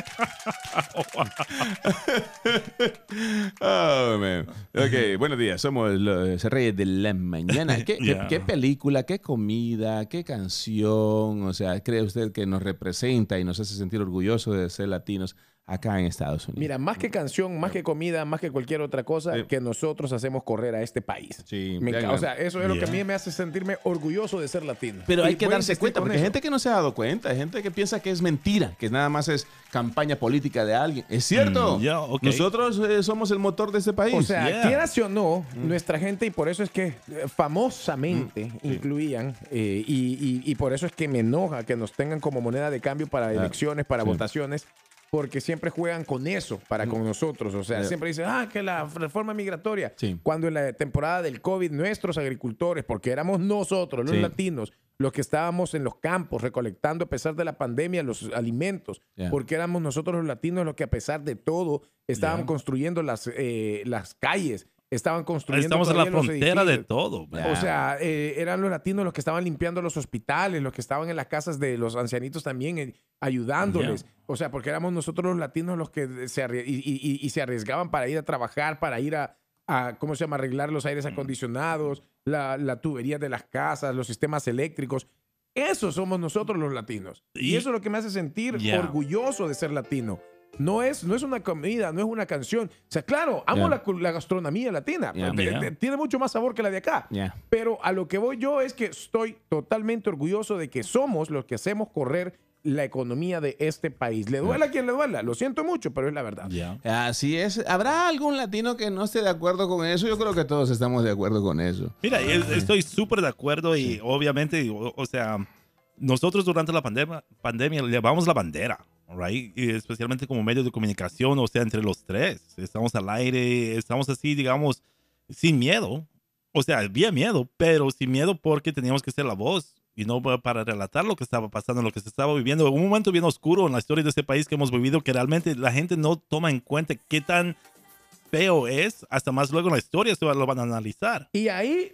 oh, man. Ok, buenos días. Somos los reyes de la mañana. ¿Qué, qué- Yeah. qué película, qué comida, qué canción? O sea, ¿cree usted que nos representa y nos hace sentir orgullosos de ser latinos acá en Estados Unidos? Mira, más que canción, más que comida, más que cualquier otra cosa, Sí. que nosotros hacemos correr a este país. Sí, Me o sea, eso es lo que a mí me hace sentirme orgulloso de ser latino. Pero hay que darse cuenta, porque hay gente que no se ha dado cuenta, hay gente que piensa que es mentira, que nada más es campaña política de alguien. Es cierto. Mm, ya, ok. Nosotros eh, somos el motor de este país. O sea, Yeah. quieras o no, nuestra gente, y por eso es que eh, famosamente incluían, eh, y, y- y por eso es que me enoja que nos tengan como moneda de cambio para elecciones, para Sí. votaciones, porque siempre juegan con eso para con nosotros. O sea, siempre dicen, ah, que la reforma migratoria. Sí. Cuando en la temporada del COVID, nuestros agricultores, porque éramos nosotros, los Sí. latinos, los que estábamos en los campos recolectando a pesar de la pandemia los alimentos, Yeah. porque éramos nosotros los latinos los que a pesar de todo estaban Yeah. construyendo las, eh, las calles, estaban construyendo Estamos en la frontera de todo. man. O sea, eh, eran los latinos los que estaban limpiando los hospitales, los que estaban en las casas de los ancianitos también, eh, ayudándoles. O sea, porque éramos nosotros los latinos los que se, arrie- y, y- y- y se arriesgaban para ir a trabajar, para ir a, a, ¿cómo se llama?, arreglar los aires acondicionados, la, la tubería de las casas, los sistemas eléctricos. Eso somos nosotros los latinos. Y, Y- eso es lo que me hace sentir Yeah. orgulloso de ser latino. No es, no es una comida, no es una canción. O sea, claro, amo Yeah. la, gastronomía latina. Yeah. Yeah. Tiene mucho más sabor que la de acá. Pero a lo que voy yo es que estoy totalmente orgulloso de que somos los que hacemos correr la economía de este país. Le duela a quien le duela, lo siento mucho, pero es la verdad. Ya. Así es. ¿Habrá algún latino que no esté de acuerdo con eso? Yo creo que todos estamos de acuerdo con eso. Mira, es- estoy súper de acuerdo y obviamente, o, o sea, nosotros durante la pandemia, pandemia llevamos la bandera, right? Y especialmente como medio de comunicación, o sea, entre los tres. Estamos al aire, estamos así, digamos, sin miedo. O sea, había miedo, pero sin miedo porque teníamos que ser la voz y no pa- para relatar lo que estaba pasando, lo que se estaba viviendo. Un momento bien oscuro en la historia de este país que hemos vivido que realmente la gente no toma en cuenta qué tan feo es, hasta más luego en la historia se lo van a analizar. Y ahí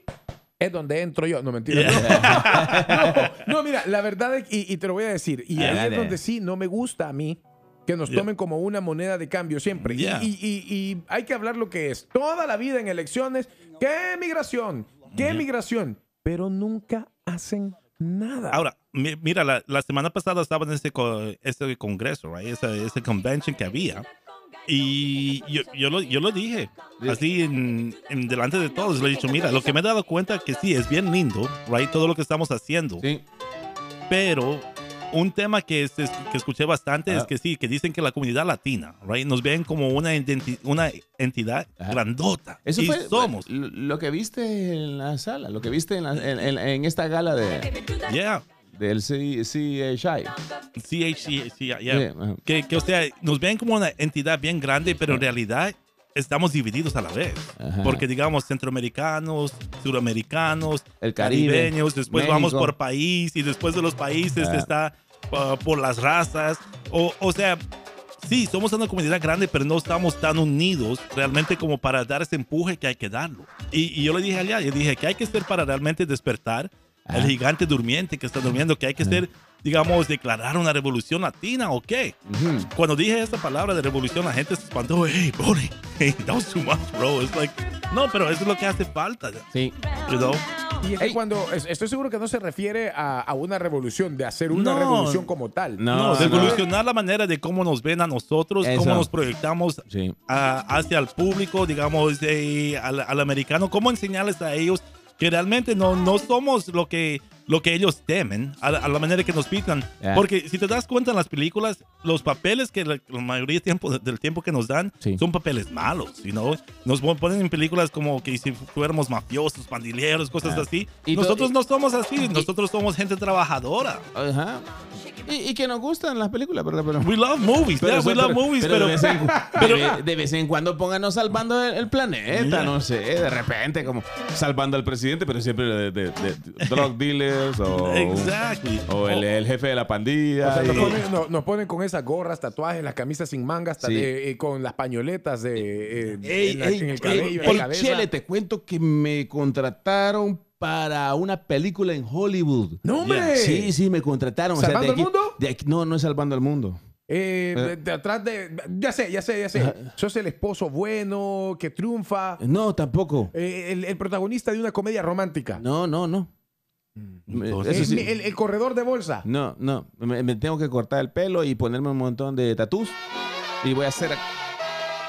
es donde entro yo. No, mentira. No, no, mira, la verdad es, y, y te lo voy a decir, y ahí es donde sí no me gusta a mí que nos Yeah. tomen como una moneda de cambio siempre. Y- Yeah. Y, y- y hay que hablar lo que es. Toda la vida en elecciones, ¿qué migración? ¿Qué Yeah. migración? Pero nunca hacen nada. Ahora, mi- mira, la, la semana pasada estaba en ese, co- ese congreso, right? ese, ese convention que había. Y yo, yo, lo, yo lo dije, así en, en delante de todos. Le he dicho, mira, lo que me he dado cuenta que sí, es bien lindo, right? Todo lo que estamos haciendo. Sí. Pero un tema que, es- es- que escuché bastante Ah. es que sí, que dicen que la comunidad latina, right? Nos ven como una, identi- una entidad grandota. Eso y fue somos. lo, lo que viste en la sala, lo que viste en, la- en- en- en esta gala de, Yeah. Del C- CHI. Sí, yeah. Ajá. que, que, o sea, nos ven como una entidad bien grande, pero en realidad estamos divididos a la vez. Ajá. Porque, digamos, centroamericanos, suramericanos, El Caribe, caribeños, después México. vamos por país y después de los países Ah. está uh, por las razas. O, o sea, sí, somos una comunidad grande, pero no estamos tan unidos realmente como para dar ese empuje que hay que darlo. Y, y yo le dije allá, yo dije que hay que ser para realmente despertar Ah. el gigante durmiente que está durmiendo, que hay que ser, digamos, declarar una revolución latina o qué. Ujú. Cuando dije esta palabra de revolución, la gente se espantó. Hey, Bonnie, hey, that was too much, bro. It's like, no, pero eso es lo que hace falta. Sí. You know? Y es que cuando es- estoy seguro que no se refiere a, a una revolución, de hacer una No. revolución como tal. No, No, no. de evolucionar la manera de cómo nos ven a nosotros, Eso. cómo nos proyectamos Sí. a- hacia el público, digamos, eh, al, al americano, cómo enseñarles a ellos que realmente no, no somos lo que, lo que ellos temen, a, la- a la manera que nos pican. Yeah. Porque si te das cuenta en las películas, los papeles que la, la mayoría del tiempo, del tiempo que nos dan Sí. son papeles malos, you know? Nos pon- ponen en películas como que si fuéramos mafiosos, pandilleros, cosas Ah. así. Y nosotros y- no somos así, nosotros somos gente trabajadora. Ajá. Y, y que nos gustan las películas, ¿verdad? Pero, We love movies, yeah, we love movies, pero, de, vez en, de- de vez en cuando pónganos salvando el, el planeta, Yeah. no sé, de repente como salvando al presidente, pero siempre de, de- de drug dealers o, Exactly. o el, el jefe de la pandilla. O sea, nos y- ponen, no- nos ponen con esas gorras, tatuajes, las camisas sin mangas, Sí. eh, eh, con las pañoletas de, eh, Ey, en, la- ey, en el ey, cabello, en la ey, cabeza. Chele, te cuento que me contrataron para una película en Hollywood. ¡No, hombre! Sí, sí, me contrataron. ¿Salvando de aquí- el mundo? de aquí- no, no es salvando el mundo. Eh, Eh. de- de atrás de. Ya sé, ya sé, ya sé. Sos el esposo bueno, que triunfa. No, tampoco. eh, el, el protagonista de una comedia romántica. No, no, no. Entonces- el, sí. el- el corredor de bolsa. No, no. Me, me tengo que cortar el pelo y ponerme un montón de tatús. Y voy a hacer.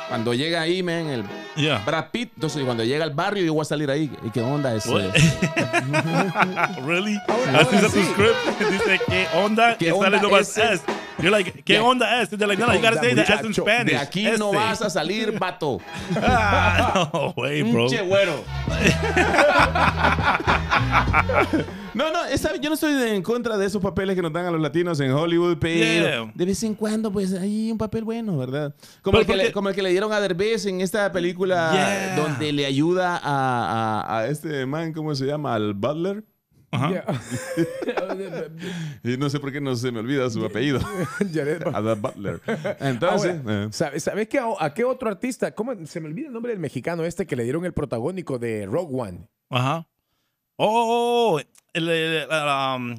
Cuando llega ahí, man, el Yeah. Brad Pitt. Entonces, cuando llega al barrio, yo voy a salir ahí. ¿Y qué onda? What? really? Ahora- Así ahora es tu script. Dice, ¿qué onda? ¿Qué Que onda sale nomás ese? S. You're like, ¿qué onda es? They're like, no, you gotta say the S in? Spanish. De aquí no Este. vas a salir, vato. Ah, no way, bro. Pinche güero. No, no, esa- yo no estoy en contra de esos papeles que nos dan a los latinos en Hollywood, pero Yeah. de vez en cuando, pues hay un papel bueno, ¿verdad? Como, el que, le, porque- como el que le dieron a Derbez en esta película Yeah. donde le ayuda a, a- a este man, ¿cómo se llama? Al Butler. Ajá. Y no sé por qué no se me olvida su apellido. Jared Butler. A The Butler. Entonces, Ahora, eh, ¿sabes, qué- a, qué otro artista? ¿Cómo, se me olvida el nombre del mexicano este que le dieron el protagónico de Rogue One. Ajá. Oh, el, el- el, um,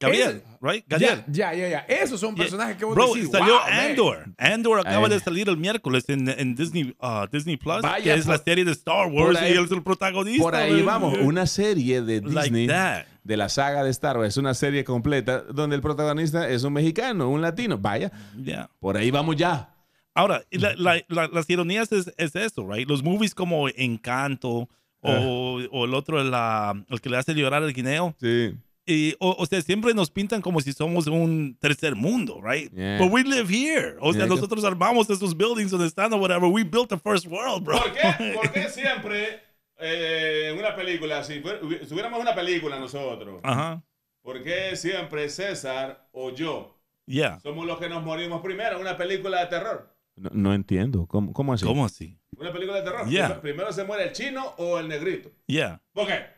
Gabriel, right? Gabriel. Ya, ya, ya. Esos son Yeah. personajes que vos Bro, decís, salió wow, man. Andor. Andor acaba Ay. de salir el miércoles en, en Disney, uh, Disney Plus, Vaya, que es la serie de Star Wars ahí- y él es el protagonista. por ahí man. vamos. Una serie de Like Disney. that. de la saga de Star Wars. Es una serie completa donde el protagonista es un mexicano, un latino. Vaya, Yeah. por ahí vamos ya. Ahora, la- la- la- las ironías es, es eso, right? Los movies como Encanto o, o el otro, la, el que le hace llorar al guineo. Sí. Y, o, o sea, siempre nos pintan como si somos un tercer mundo, right? Yeah. But we live here. O sea, Yeah. nosotros armamos esos buildings donde están o whatever. We built the first world, bro. qué? ¿Por qué siempre eh, en una película, si, tuviéramos una película nosotros, Ajá. ¿por qué siempre César o yo Yeah. somos los que nos morimos primero en una película de terror? No, no entiendo. ¿Cómo, cómo así? ¿Cómo así? ¿Una película de terror? Yeah. Primero- se muere el chino o el negrito. Yeah.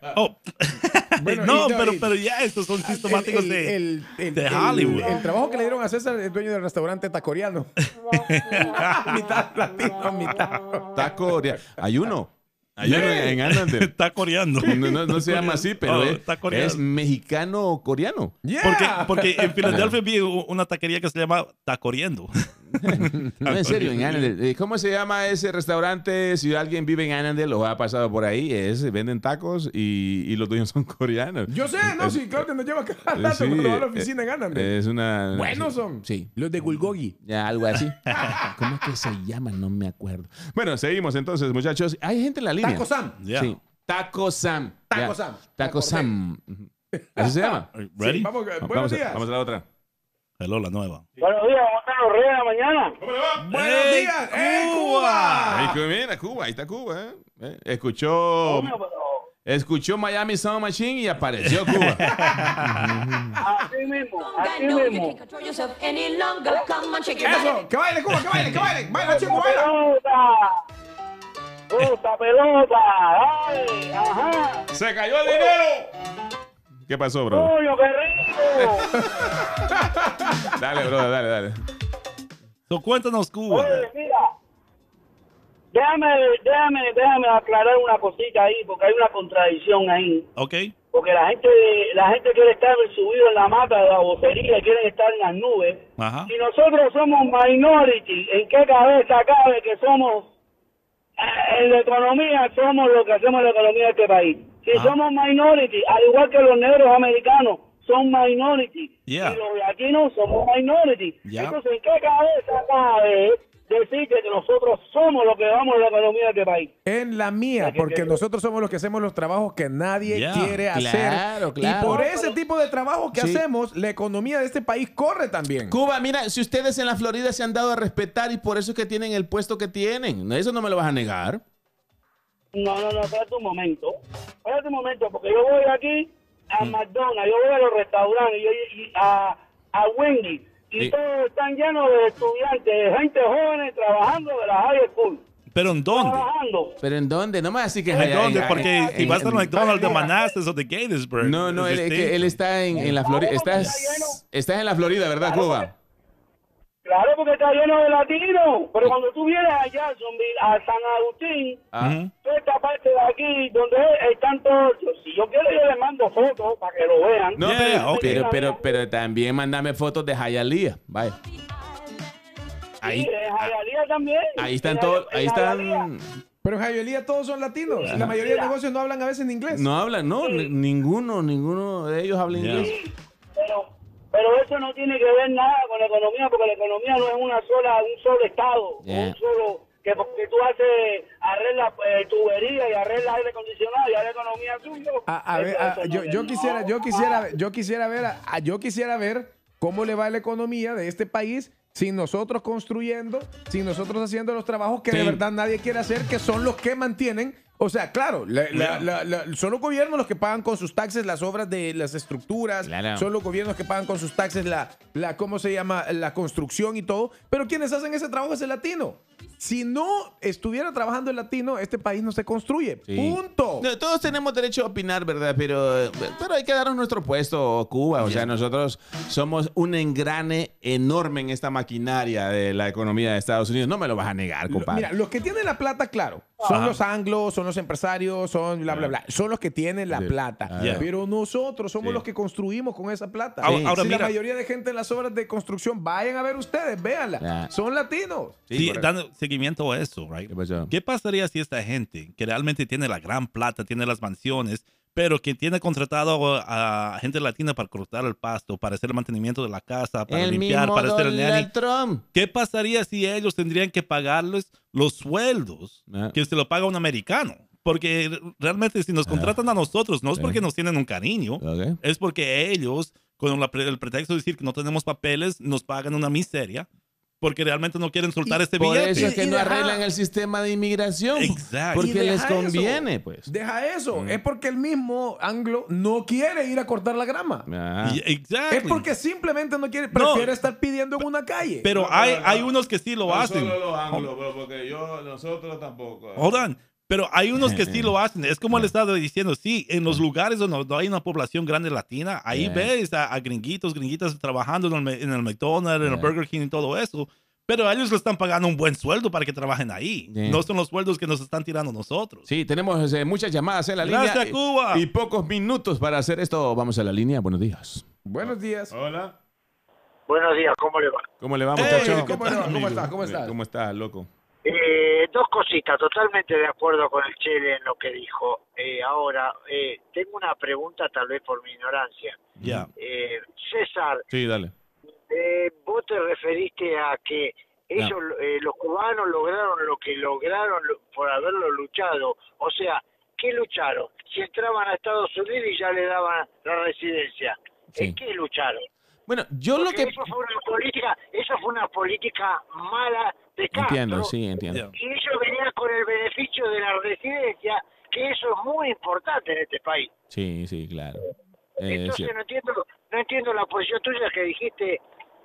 Ah. Oh. Bueno, no, y pero, y- pero ya, estos son sistemáticos El- de... el- el- de el- Hollywood. El, trabajo que le dieron a César, el dueño del restaurante tacoreano. mitad latino, mitad. Taco Oria- Hay uno. Hay uno en, Annandale. Está coreando. No, no- no se llama así, pero Oh, es, está coreano. es mexicano-coreano. Yeah. Porque, porque en Filadelfia vi una taquería que se llama Tacoriendo. No, en serio, en Annandale. Eh, ¿Cómo se llama ese restaurante? Si alguien vive en Annandale o ha pasado por ahí, es, venden tacos y, y los dueños son coreanos. Yo sé, no, sí, claro que nos lleva cada Eh, rato sí, cuando va a la eh, oficina en Annandale. Es una... Buenos sí, son. Sí. Los de Gulgogi. Ya, algo así. ¿Cómo es que se llama? No me acuerdo. Bueno, seguimos entonces, muchachos. Hay gente en la línea. Taco Sam. Yeah. Sí. Taco Sam. Taco. Sam. Taco. Sam. Ujú. ¿Así se llama? Sí, vamos, buenos vamos, a, días. vamos a la otra. Hello, la nueva. Buenos días, ¿cómo están los reyes de la mañana? Buenos ¡Ey, días. ¡Eh, Cuba! Ahí, cu- mira, Cuba, ahí está Cuba. ¿eh? Eh, Escuchó, escuchó Miami Sound Machine y apareció Cuba. así mismo, así mismo. Eso, que baile, Cuba, que baile, que baile. Baila, chico, baila. ¡Pelota, pelota! ¡Ay! ¡Ajá! ¡Se cayó el dinero! ¿Qué pasó, bro? ¡Coño, qué rico! Dale, bro, dale, dale. So, cuéntanos, Cuba. Oye, mira, déjame, déjame, déjame aclarar una cosita ahí, porque hay una contradicción ahí. ¿Ok? Porque la gente, la gente quiere estar subido en la mata de la vocería, y quieren estar en las nubes. Ajá. Si nosotros somos minority, ¿en qué cabeza cabe que somos, eh, en la economía, somos lo que hacemos en la economía de este país? Ah. somos minority, al igual que los negros americanos, son minority. Yeah. Y los latinos somos minority. Yeah. Entonces, ¿en qué cabeza cabe decir que nosotros somos lo que vamos en la economía de este país? En la mía, porque nosotros somos los que hacemos los trabajos que nadie Yeah. quiere hacer. Claro, claro. Y por ese tipo de trabajo que Sí. hacemos, la economía de este país corre también. Cuba, mira, si ustedes en la Florida se han dado a respetar y por eso es que tienen el puesto que tienen. Eso no me lo vas a negar. No, no, no, espérate un momento. Espérate un momento, porque yo voy aquí a Mm. McDonald's, yo voy a los restaurantes, yo, y a, a Wendy, y Sí. todos están llenos de estudiantes, de gente joven trabajando de la high school. ¿Pero en dónde? Trabajando. ¿Pero en dónde? No me así que... ¿En dónde? Porque si vas en- al McDonald's de Manassas o de Gatesburg. No, no, él, es que distinto. él está en, en la Florida. Estás, estás en la Florida, ¿verdad, Cuba? Claro, porque está lleno de latinos. Pero cuando tú vienes a Jacksonville, a San Agustín, Ah. Ujú. toda esta parte de aquí, donde están todos, si yo quiero, yo les mando fotos para que lo vean. No, Yeah, pero, pero, pero, pero también mándame fotos de Hialeah. Vaya. ahí, Sí, en Hialeah también. ahí están todos, Hialeah- ahí están, Hialeah. Pero en Jayolía todos son latinos. La mayoría de negocios no hablan a veces en inglés. no hablan, no, ni- ninguno, ninguno de ellos habla Yeah. inglés. Pero, eso no tiene que ver nada con la economía, porque la economía no es una sola, un solo estado, Yeah. un solo que porque tú haces arreglas eh, tubería y arreglas aire acondicionado y la economía tuya. A, a ver, a- eso yo, yo quisiera, yo quisiera, yo quisiera ver, a- a- yo quisiera ver cómo le va la economía de este país sin nosotros construyendo, sin nosotros haciendo los trabajos que de verdad nadie quiere hacer, que son los que mantienen. O sea, claro, la- la- la- la- son los gobiernos los que pagan con sus taxes las obras de las estructuras, Claro. son los gobiernos que pagan con sus taxes la, la, ¿cómo se llama? La construcción y todo, pero quienes hacen ese trabajo es el latino. Si no estuviera trabajando el latino, este país no se construye. Sí. Punto. No, todos tenemos derecho a opinar, ¿verdad? Pero, pero hay que darnos nuestro puesto, Cuba. O sea, nosotros somos un engrane enorme en esta maquinaria de la economía de Estados Unidos. No me lo vas a negar, compadre. Mira, los que tienen la plata, claro, son Ajá. los anglos, son los empresarios, son bla, bla, bla. Son los que tienen la Sí. plata. Ah, Yeah. Pero nosotros somos Sí. los que construimos con esa plata. Ahora- Si la mayoría de gente en las obras de construcción, vayan a ver ustedes, véanla. Son latinos. Sí, Sí, dando seguimiento a eso, right? ¿Qué pasaría si esta gente que realmente tiene la gran plata, tiene las mansiones, pero que tiene contratado a gente latina para cortar el pasto, para hacer el mantenimiento de la casa, para el limpiar, mismo para hacer el nanny? Trump. ¿Qué pasaría si ellos tendrían que pagarles los sueldos Ah. que se lo paga un americano? Porque realmente si nos contratan a nosotros, no es porque nos tienen un cariño, Ok. es porque ellos, con la pre- el pretexto de decir que no tenemos papeles, nos pagan una miseria, porque realmente no quieren soltar este Por billete. eso es que Y no deja- arreglan el sistema de inmigración. Exacto. Porque les deja conviene, eso. pues. Deja eso. Mm. Es porque el mismo anglo no quiere ir a cortar la grama. Ah. Exactly. Es porque simplemente no quiere, No. prefiere estar pidiendo en una calle. Pero No, hay, no, hay unos que sí lo hacen. los anglos, porque yo, nosotros tampoco. Hold on. Pero hay unos que sí lo hacen. Es como le estaba diciendo, sí, en los lugares donde no hay una población grande latina, ahí ves a, a gringuitos, gringuitas trabajando en el, en el McDonald's, en el. Burger King y todo eso. Pero a ellos le están pagando un buen sueldo para que trabajen ahí. Yeah. No son los sueldos que nos están tirando nosotros. Sí, tenemos eh, muchas llamadas en la Gracias, línea. Cuba. Y, y pocos minutos para hacer esto. Vamos a la línea. Buenos días. Buenos días. Hola. Buenos días, ¿cómo le va? ¿Cómo le va, Hey, muchacho? ¿Cómo, le va? ¿Cómo estás? ¿Cómo estás? ¿Cómo estás, loco? Eh, dos cositas, totalmente de acuerdo con el Chele en lo que dijo. Eh, ahora, eh, tengo una pregunta tal vez por mi ignorancia. Ya. Eh, César, Sí, dale. eh, vos te referiste a que ellos, eh, los cubanos lograron lo que lograron lo- por haberlo luchado. O sea, ¿qué lucharon? Si entraban a Estados Unidos y ya le daban la residencia. Sí. ¿En qué lucharon? Bueno, yo lo que... eso fue una política, eso fue una política mala de Castro. Entiendo, sí, entiendo. Y ellos venían con el beneficio de la residencia, que eso es muy importante en este país. Sí, sí, claro. Eh, Entonces no entiendo, no entiendo la posición tuya que dijiste,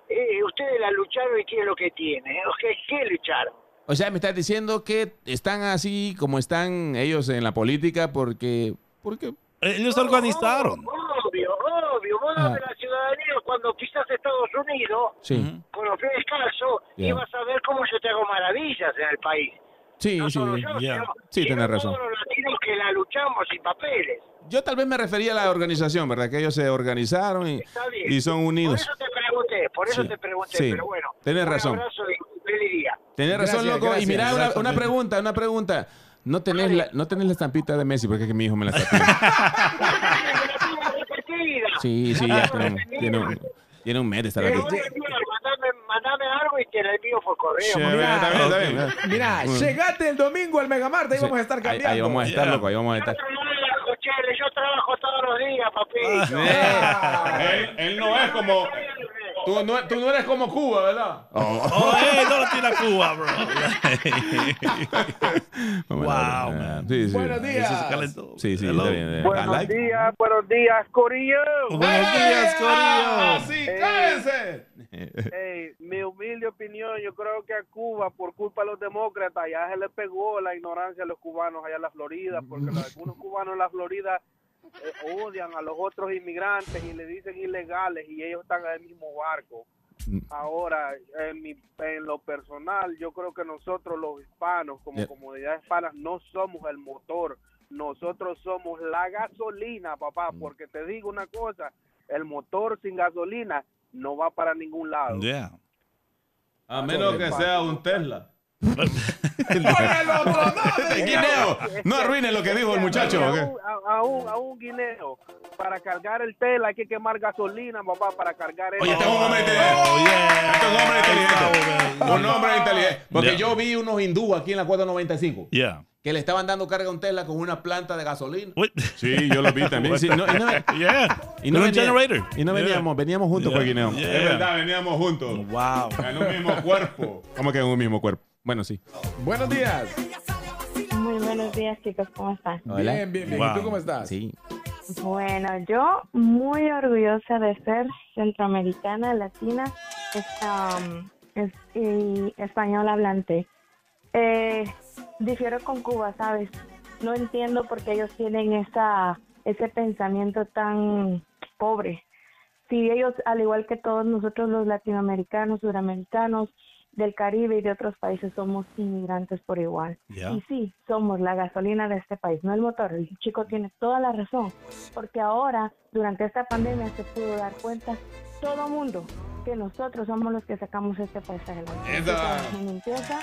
eh, ustedes la lucharon y es lo que tiene, o sea, ¿qué lucharon? O sea, me estás diciendo que están así como están ellos en la política porque... porque Ellos se organizaron. Obvio, obvio, vos de la ciudadanía cuando pisas Estados Unidos sí, con los pies descalzos Ya. y vas a ver cómo yo te hago maravillas en el país. sí, No sí. yo, Sí, tenés razón. Todos los latinos que la luchamos sin papeles. Yo tal vez me refería a la organización, ¿verdad? Que ellos se organizaron y, son Por unidos. eso te pregunté, por eso Sí, te pregunté, sí, pero bueno. tenés razón. Tenés razón, Gracias, loco. y gracias, una, gracias, una pregunta, una pregunta. No tenés, la, no tenés la estampita de Messi porque es que mi hijo me la está pidiendo. Sí, sí, ya tiene, un- tiene, un, tiene un mes de estar aquí. Mandame, mandame algo y te la envío por correo. Sí, Mira, está bien, está bien, está bien. Mira, llegate el domingo al Megamart, ahí Sí, vamos a estar ahí- cambiando. Ahí, vamos a estar, loco, ahí vamos a estar. yo trabajo todos los días, papito. él, él no es como. Tú no, tú no eres como Cuba, ¿verdad? Oh, hey, no lo tira Cuba, bro. Wow, ver. man. Sí, sí. Buenos Eso días. Sí, sí, está bien. Buenos like- días, buenos días, Corillo. Buenos días, ¡Ah, Corillo. sí, Eh, cállense! Hey, mi humilde opinión, yo creo que a Cuba, por culpa de los demócratas, ya se le pegó la ignorancia a los cubanos allá en la Florida, porque algunos cubanos en la Florida eh, odian a los otros inmigrantes y le dicen ilegales y ellos están en el mismo barco. Ahora, en, mi, en lo personal, yo creo que nosotros los hispanos, como Yeah. comunidad hispana, no somos el motor, nosotros somos la gasolina, papá, porque te digo una cosa, el motor sin gasolina no va para ningún lado. Yeah. A menos que sea un Tesla. ¡Oiga el otro! ¡No, me Guineo, no arruines lo que dijo el muchacho. A un, a, guineo, para cargar el tela hay que quemar gasolina, papá, para cargar el... Oye, este es un hombre inteligente. Oh. Este es un hombre inteligente. Un hombre inteligente. Porque yo vi unos hindúes aquí en la 495 Yeah. que le estaban dando carga a un Tesla con una planta de gasolina. Sí, yo lo vi también. Sí, no, y no, Yeah. y no venía- generator. Y no veníamos, veníamos juntos, Yeah. pues, Guineo. Yeah. Es verdad, veníamos juntos. Wow. En un mismo cuerpo. ¿Cómo que en un mismo cuerpo? Bueno, sí. Buenos días. Muy buenos días, chicos, ¿cómo están? Bien, bien, bien. ¿Y tú cómo estás? Sí. Bueno, yo muy orgullosa de ser centroamericana, latina, es, um, es- y español hablante. Eh, difiero con Cuba, ¿sabes? No entiendo por qué ellos tienen esa, ese pensamiento tan pobre. Si ellos, al igual que todos nosotros los latinoamericanos, suramericanos, del Caribe y de otros países, somos inmigrantes por igual. Yeah. Y sí, somos la gasolina de este país, no el motor. El chico tiene toda la razón, porque ahora, durante esta pandemia, se pudo dar cuenta todo mundo que nosotros somos los que sacamos este país adelante. Trabajé en limpieza,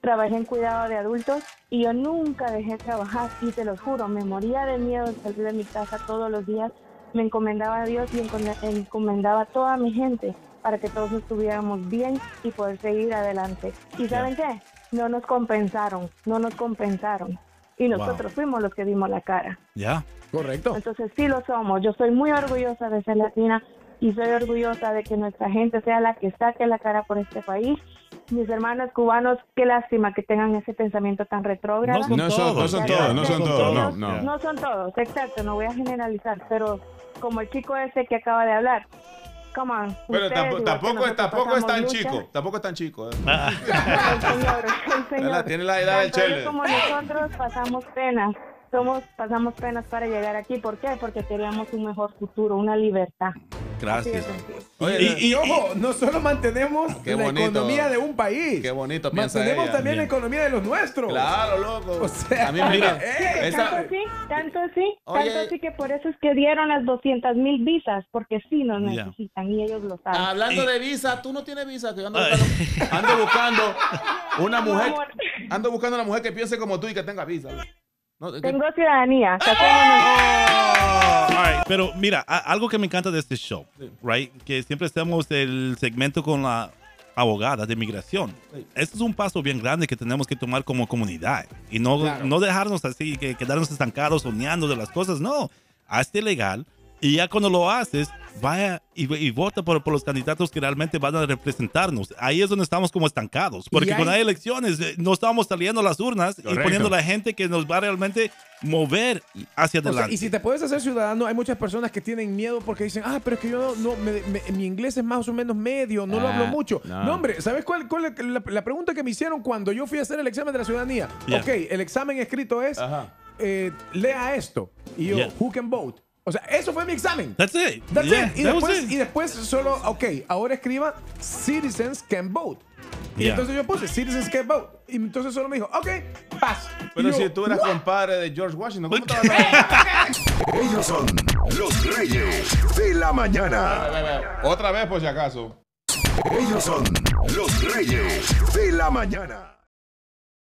trabajé en cuidado de adultos y yo nunca dejé de trabajar y te lo juro, me moría de miedo de salir de mi casa todos los días, me encomendaba a Dios y encome- encomendaba a toda mi gente para que todos estuviéramos bien y poder seguir adelante. ¿Y saben qué? No nos compensaron, no nos compensaron. Y nosotros fuimos los que dimos la cara. Yeah. Correcto. Entonces sí lo somos. Yo soy muy orgullosa de ser latina y soy orgullosa de que nuestra gente sea la que saque la cara por este país. Mis hermanos cubanos, qué lástima que tengan ese pensamiento tan retrógrado. No son No son, no son todos, no son todos, no, no. No son todos, exacto, no voy a generalizar, pero como el chico ese que acaba de hablar, come on. Pero tampoco, tampoco, nosotros tampoco es tan lucha. chico. Tampoco es tan chico. ¿eh? El señor, el señor. Tiene la edad del chele. como nosotros pasamos penas. Somos, pasamos penas para llegar aquí. ¿Por qué? Porque queríamos un mejor futuro, una libertad. Gracias. Oye, Y, y ojo, no solo mantenemos Qué la bonito. economía de un país. Qué bonito piensa Mantenemos ella. también la economía de los nuestros. Claro, loco. O sea, a mí mira, ¡eh! esa- Tanto así, tanto así, Oye. tanto así que por eso es que dieron las 200 mil visas, porque sí nos necesitan y ellos lo saben. hablando de visa, tú no tienes visa, que yo ando buscando, ando buscando una mujer, ando buscando una mujer que piense como tú y que tenga visa. No, que- Tengo ciudadanía. saquémonos- All right, Pero mira, a- algo que me encanta de este show, right? Que siempre hacemos el segmento con la abogada de migración. Sí. Este es un paso bien grande que tenemos que tomar como comunidad y no, Claro. no dejarnos así, que quedarnos estancados soñando de las cosas. No, hazte legal y ya cuando lo haces, vaya y, y vota por, por los candidatos que realmente van a representarnos. Ahí es donde estamos como estancados, porque Y hay- cuando hay elecciones eh, no estamos saliendo a las urnas y Correcto. poniendo la gente que nos va a realmente mover hacia O sea, adelante. y si te puedes hacer ciudadano, hay muchas personas que tienen miedo porque dicen, ah, pero es que yo no, me- me- mi inglés es más o menos medio, no lo Ah, hablo mucho. no. No, hombre, ¿sabes cuál, cuál es la, la pregunta que me hicieron cuando yo fui a hacer el examen de la ciudadanía? Yeah. Ok, el examen escrito es, eh, lea esto. Y yo, Yeah. who can vote? O sea, eso fue mi examen. That's it. That's Yeah, it. Y that después, it. y después solo, ok, ahora escriba citizens can vote. Y Yeah. entonces yo puse citizens can vote. Y entonces solo me dijo, ok, pass. Pero yo, si tú eras "What?". compadre de George Washington, ¿cómo te vas a Ellos son los reyes de la mañana. Otra vez, por si acaso. Ellos son los reyes de la mañana.